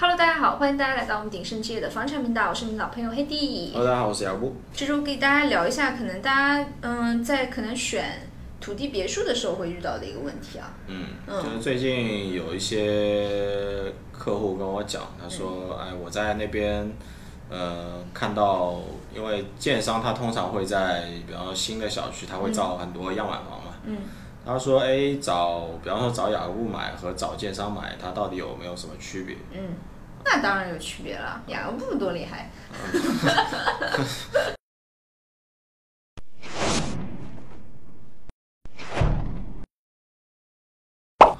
Hello，大家好，欢迎大家来到我们鼎盛置业的房产频道，我是你们老朋友黑弟。Hello，大家好，我是姚布。这周给大家聊一下，可能大家嗯在可能选土地别墅的时候会遇到的一个问题啊。嗯，嗯就是最近有一些客户跟我讲，他说，哎，我在那边，呃，看到，因为建商他通常会在，比方说新的小区，他会造很多样板房嘛。嗯。他说，哎，找，比方说找雅各布买和找建商买，它到底有没有什么区别？嗯，那当然有区别了，雅各布多厉害。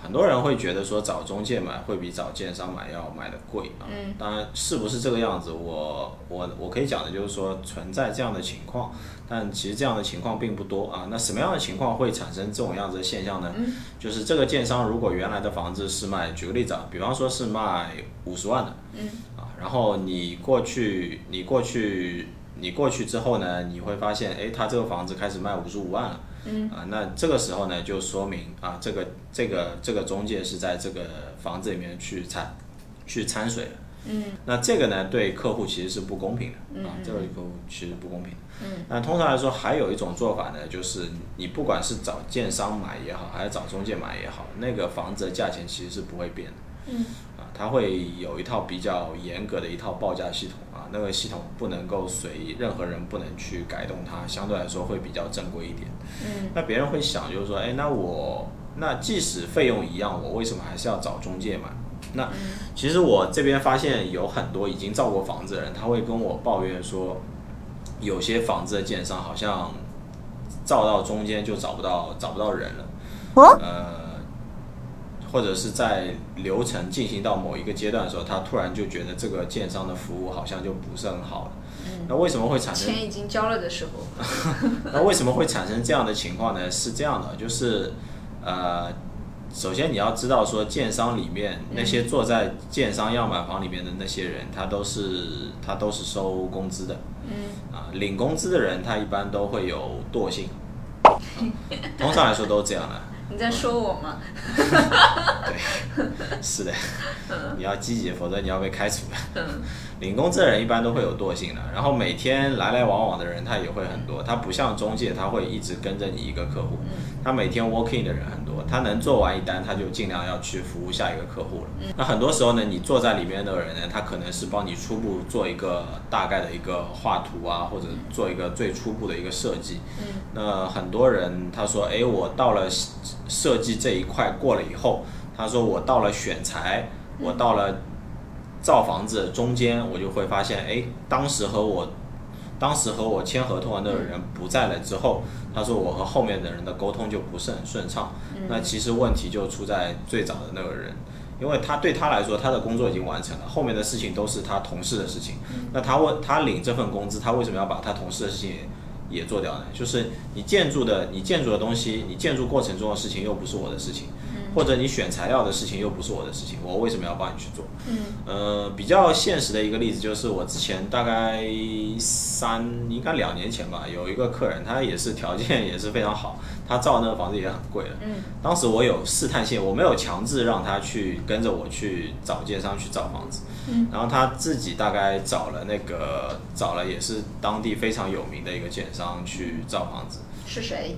很多人会觉得说找中介买会比找建商买要买的贵啊。嗯当然是不是这个样子，我我我可以讲的就是说存在这样的情况，但其实这样的情况并不多啊。那什么样的情况会产生这种样子的现象呢？嗯就是这个建商如果原来的房子是卖，举个例子啊，比方说是卖五十万的，嗯啊，然后你过去你过去你过去之后呢，你会发现，哎，他这个房子开始卖五十五万了。嗯啊，那这个时候呢，就说明啊，这个这个这个中介是在这个房子里面去掺去掺水的。嗯那这个呢，对客户其实是不公平的嗯啊，这个客户其实不公平的。嗯那通常来说，还有一种做法呢，就是你不管是找建商买也好，还是找中介买也好，那个房子的价钱其实是不会变的。嗯啊，它会有一套比较严格的一套报价系统啊，那个系统不能够随任何人不能去改动它，相对来说会比较正规一点。嗯那别人会想就是说，哎，那我那即使费用一样，我为什么还是要找中介买？那其实我这边发现有很多已经造过房子的人，他会跟我抱怨说，有些房子的建商好像造到中间就找不到找不到人了。呃，或者是在流程进行到某一个阶段的时候，他突然就觉得这个建商的服务好像就不是很好了。那为什么会产生钱已经交了的时候，那为什么会产生这样的情况呢？是这样的，就是呃，首先你要知道说，建商里面那些坐在建商样板房里面的那些人，他都是他都是收工资的嗯啊，领工资的人他一般都会有惰性，啊 通常来说都是这样的。你在说我吗？对，是的，你要积极，否则你要被开除了。嗯领工资的人一般都会有惰性的，然后每天来来往往的人他也会很多，他不像中介，他会一直跟着你一个客户，他每天 working 的人很多，他能做完一单，他就尽量要去服务下一个客户了。那很多时候呢，你坐在里面的人呢，他可能是帮你初步做一个大概的一个画图啊，或者做一个最初步的一个设计。嗯。那很多人他说，哎，我到了设计这一块过了以后，他说我到了选材，我到了造房子中间，我就会发现，哎，当时和我当时和我签合同的那个人不在了之后，他说我和后面的人的沟通就不是很顺畅。那其实问题就出在最早的那个人，因为他对他来说，他的工作已经完成了，后面的事情都是他同事的事情。那他问他领这份工资，他为什么要把他同事的事情也也做掉呢？就是你建筑的你建筑的东西，你建筑过程中的事情又不是我的事情，或者你选材料的事情又不是我的事情，我为什么要帮你去做？嗯呃，比较现实的一个例子就是我之前大概三应该两年前吧，有一个客人，他也是条件也是非常好，他造那个房子也很贵的。嗯当时我有试探性，我没有强制让他去跟着我去找建商去找房子，嗯然后他自己大概找了那个找了也是当地非常有名的一个建商去造房子。是谁？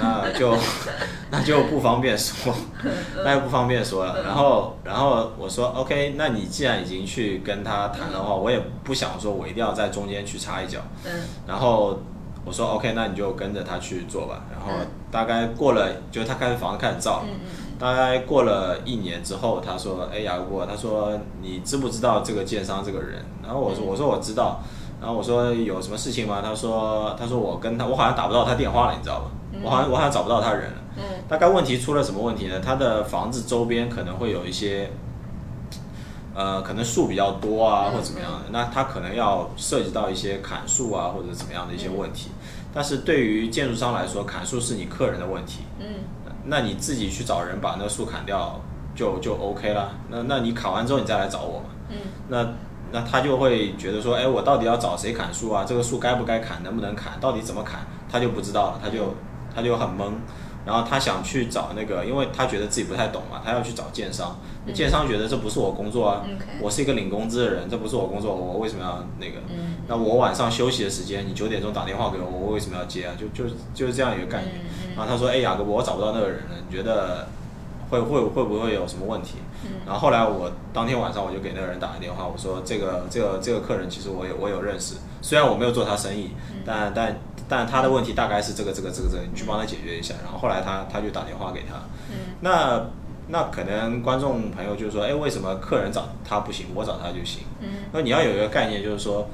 啊，那就 那就不方便说，那就不方便说了。然后，然后我说 OK，那你既然已经去跟他谈的话，我也不想说我一定要在中间去插一脚。嗯然后我说 OK，那你就跟着他去做吧。然后嗯大概过了，就他开始房子开始造了。嗯嗯大概过了一年之后，他说：“哎，雅各布，他说你知不知道这个建商这个人？”然后我说：“我说我知道。”然后我说：“有什么事情吗？”他说：“他说我跟他，我好像打不到他电话了，你知道吧？我好像我好像找不到他人了。嗯大概问题出了什么问题呢？他的房子周边可能会有一些，呃，可能树比较多啊，嗯或者怎么样的。那他可能要涉及到一些砍树啊，或者怎么样的一些问题。但是对于建筑商来说，砍树是你客人的问题。嗯那你自己去找人把那树砍掉就就 OK 了。那那你砍完之后你再来找我嘛。嗯那那他就会觉得说，哎，我到底要找谁砍树啊？这个树该不该砍？能不能砍？到底怎么砍？他就不知道了，他就他就很懵。然后他想去找那个，因为他觉得自己不太懂嘛，他要去找建商，建商觉得这不是我工作啊我是一个领工资的人，这不是我工作，我为什么要那个？嗯那我晚上休息的时间，你九点钟打电话给我，我为什么要接啊？就就就是这样一个概念。嗯然后他说：“哎，雅各伯，我找不到那个人了，你觉得会会会不会有什么问题？”然后后来我当天晚上我就给那个人打了电话，我说：“这个这个这个客人其实我有我有认识，虽然我没有做他生意，但但但他的问题大概是这个这个这个这个，你去帮他解决一下。”然后后来他他就打电话给他，那那可能观众朋友就说：“哎，为什么客人找他不行，我找他就行？”那你要有一个概念，就是说，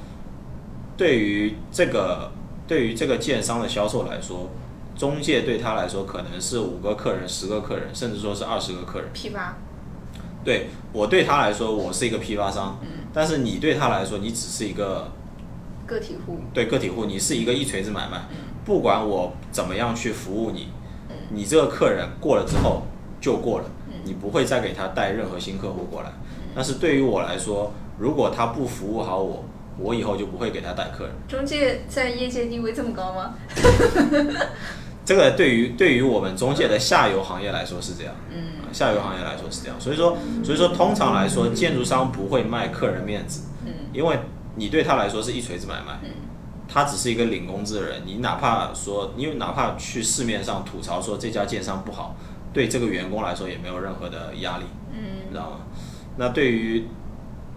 对于这个对于这个建商的销售来说，中介对他来说可能是五个客人、十个客人，甚至说是二十个客人。批发，对我对他来说，我是一个批发商，但是你对他来说，你只是一个个体户，对个体户，你是一个一锤子买卖。不管我怎么样去服务你，你这个客人过了之后就过了，你不会再给他带任何新客户过来。但是对于我来说，如果他不服务好我，我以后就不会给他带客人。中介在业界地位这么高吗？这个对于对于我们中介的下游行业来说是这样，嗯，下游行业来说是这样，所以说所以说通常来说，建筑商不会卖客人面子，嗯，因为你对他来说是一锤子买卖，嗯，他只是一个领工资的人，你哪怕说你哪怕去市面上吐槽说这家建商不好，对这个员工来说也没有任何的压力，嗯，你知道吗？那对于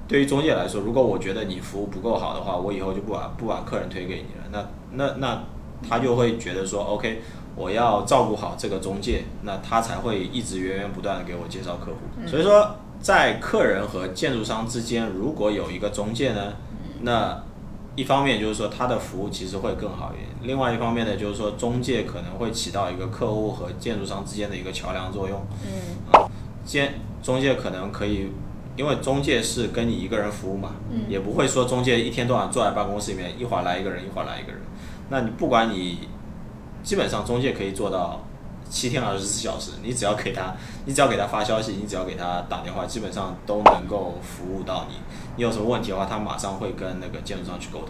对于中介来说，如果我觉得你服务不够好的话，我以后就不把不把客人推给你了。那那那他就会觉得说，OK，我要照顾好这个中介，那他才会一直源源不断的给我介绍客户。所以说，在客人和建筑商之间，如果有一个中介呢，那一方面就是说他的服务其实会更好一点，另外一方面呢，就是说中介可能会起到一个客户和建筑商之间的一个桥梁作用。嗯啊，建中介可能可以，因为中介是跟你一个人服务嘛，也不会说中介一天到晚坐在办公室里面，一会儿来一个人，一会儿来一个人。那你不管你，基本上中介可以做到七天二十四小时，你只要给他，你只要给他发消息，你只要给他打电话，基本上都能够服务到你。你有什么问题的话，他马上会跟那个建筑商去沟通。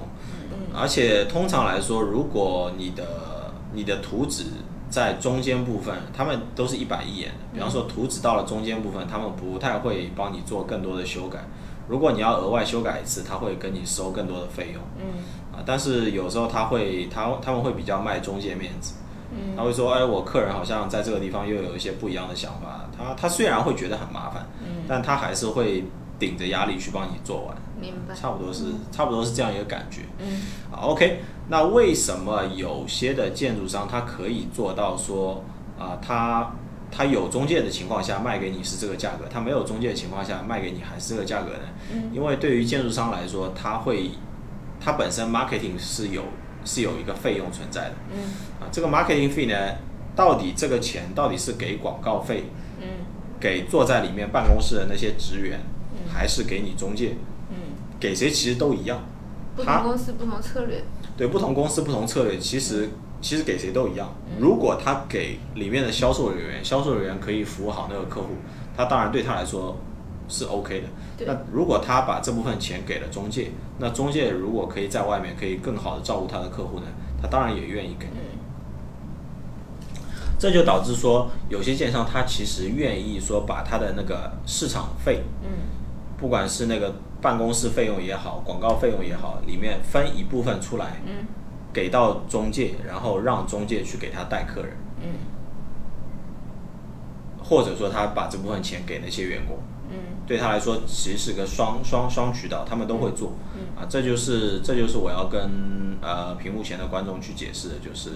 而且通常来说，如果你的你的图纸在中间部分，他们都是一板一眼的。比方说图纸到了中间部分，他们不太会帮你做更多的修改。如果你要额外修改一次，他会跟你收更多的费用。嗯啊，但是有时候他会他他们会比较卖中介面子。嗯他会说，哎，我客人好像在这个地方又有一些不一样的想法。他他虽然会觉得很麻烦，嗯，但他还是会顶着压力去帮你做完。明白。差不多是差不多是这样一个感觉。嗯好，OK，那为什么有些的建筑商他可以做到说啊、他他有中介的情况下卖给你是这个价格，他没有中介的情况下卖给你还是这个价格呢？嗯因为对于建筑商来说，他会他本身 marketing 是有是有一个费用存在的嗯啊，这个 marketing fee 呢，到底这个钱到底是给广告费，嗯给坐在里面办公室的那些职员，嗯还是给你中介？嗯，给谁其实都一样。不同公司不同策略。对不同公司不同策略，其实其实给谁都一样。如果他给里面的销售人员，销售人员可以服务好那个客户，他当然对他来说是 OK 的。那如果他把这部分钱给了中介，那中介如果可以在外面可以更好的照顾他的客户呢，他当然也愿意给。嗯。这就导致说，有些建商他其实愿意说把他的那个市场费，嗯。不管是那个办公室费用也好，广告费用也好，里面分一部分出来，嗯。给到中介，然后让中介去给他带客人，嗯或者说他把这部分钱给那些员工，嗯。对他来说其实是个双双双渠道，他们都会做，嗯啊，这就是这就是我要跟呃屏幕前的观众去解释的，就是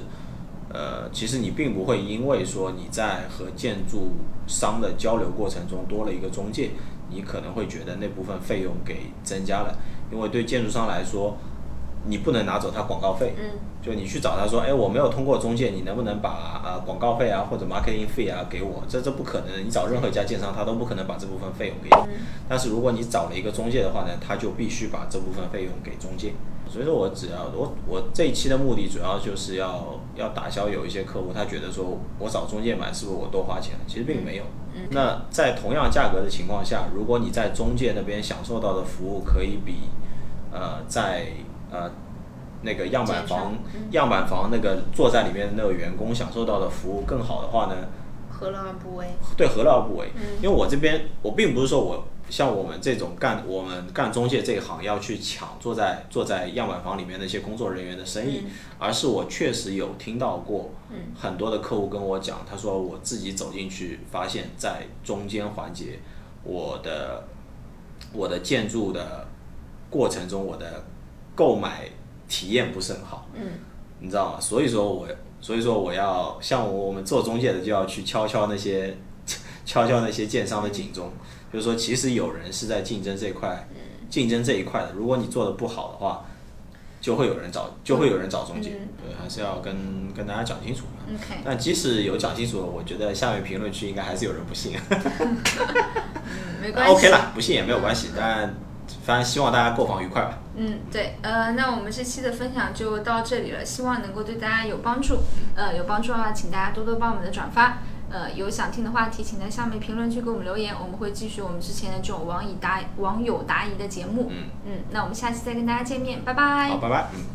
呃，其实你并不会因为说你在和建筑商的交流过程中多了一个中介，你可能会觉得那部分费用给增加了，因为对建筑商来说，你不能拿走他广告费，嗯就你去找他说，哎，我没有通过中介，你能不能把啊广告费啊或者 marketing 费啊给我？这这不可能，你找任何一家建商，他都不可能把这部分费用给你。嗯但是如果你找了一个中介的话呢，他就必须把这部分费用给中介。所以说我只要我我这一期的目的主要就是要要打消有一些客户他觉得说我找中介买是不是我多花钱了？其实并没有。那在同样价格的情况下，如果你在中介那边享受到的服务可以比呃在呃那个样板房样板房那个坐在里面的那个员工享受到的服务更好的话呢，何乐而不为？对，何乐而不为？因为我这边我并不是说我像我们这种干我们干中介这一行要去抢坐在坐在样板房里面那些工作人员的生意，而是我确实有听到过很多的客户跟我讲，他说我自己走进去发现，在中间环节，我的我的建筑的过程中，我的购买体验不是很好。嗯，你知道吗？所以说我，所以说我要像我们做中介的，就要去敲敲那些 敲敲那些建商的警钟，就是说，其实有人是在竞争这块，竞争这一块的。如果你做的不好的话，就会有人找，就会有人找中介。对，还是要跟跟大家讲清楚嘛。OK，但即使有讲清楚了，我觉得下面评论区应该还是有人不信。嗯，没关系。OK 了，不信也没有关系，但反正希望大家购房愉快吧。嗯，对，呃，那我们这期的分享就到这里了，希望能够对大家有帮助。呃，有帮助的话，请大家多多帮我们的转发。呃，有想听的话题，请在下面评论区给我们留言，我们会继续我们之前的这种网友答网友答疑的节目。嗯嗯，那我们下期再跟大家见面，拜拜。好，拜拜。嗯。